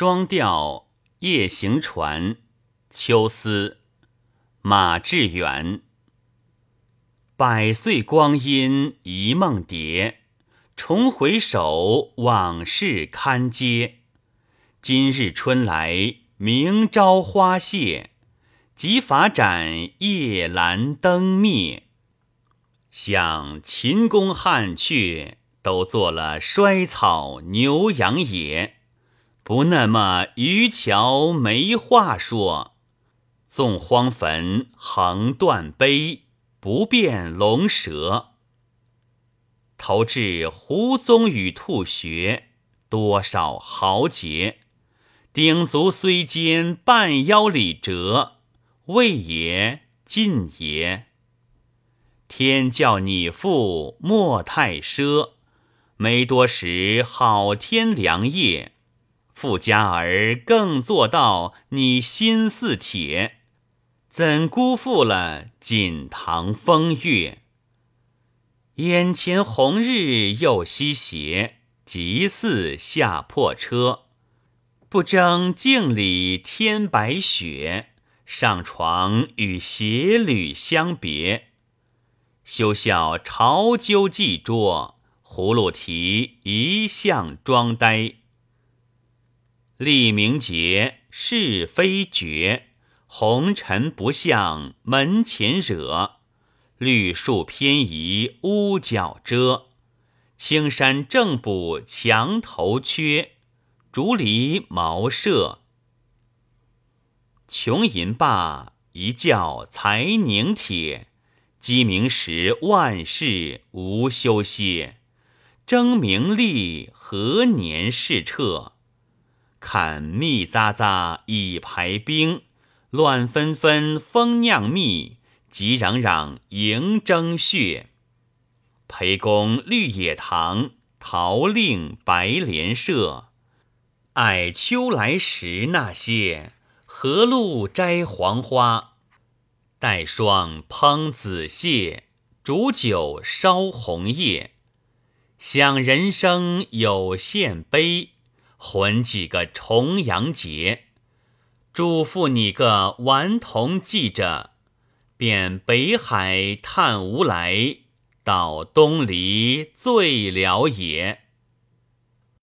双调夜行船，秋思，马致远。百岁光阴一梦蝶，重回首，往事堪嗟。今日春来，明朝花谢，即法展，夜阑灯灭。想秦宫汉阙，都做了衰草牛羊野，不那么渔樵没话说。纵荒坟横断碑，不辨龙蛇。投掷胡宗与兔穴，多少豪杰。鼎足虽坚半腰里折，未也尽也。天教你父莫太奢，没多时好天良夜，富家儿更做到你心似铁，怎辜负了锦堂风月？眼前红日又西斜，即似下破车。不争镜里天白雪，上床与鞋履相别。休笑潮鸠寄捉，葫芦提一向装呆。立名节，是非绝，红尘不向门前惹。绿树偏移屋角遮，青山正补墙头缺。竹篱茅舍，穷吟罢，一觉才凝铁。鸡鸣时，万事无休歇。争名利，何年事彻？看密匝匝已排兵，乱纷纷蜂酿蜜，急攘攘迎征血。裴公绿野堂，陶令白莲社。爱秋来时那些，何路摘黄花？待霜烹紫蟹，煮酒烧红叶。想人生有限悲，混几个重阳节。嘱咐你个顽童记着，便北海探无来，到东篱醉了也。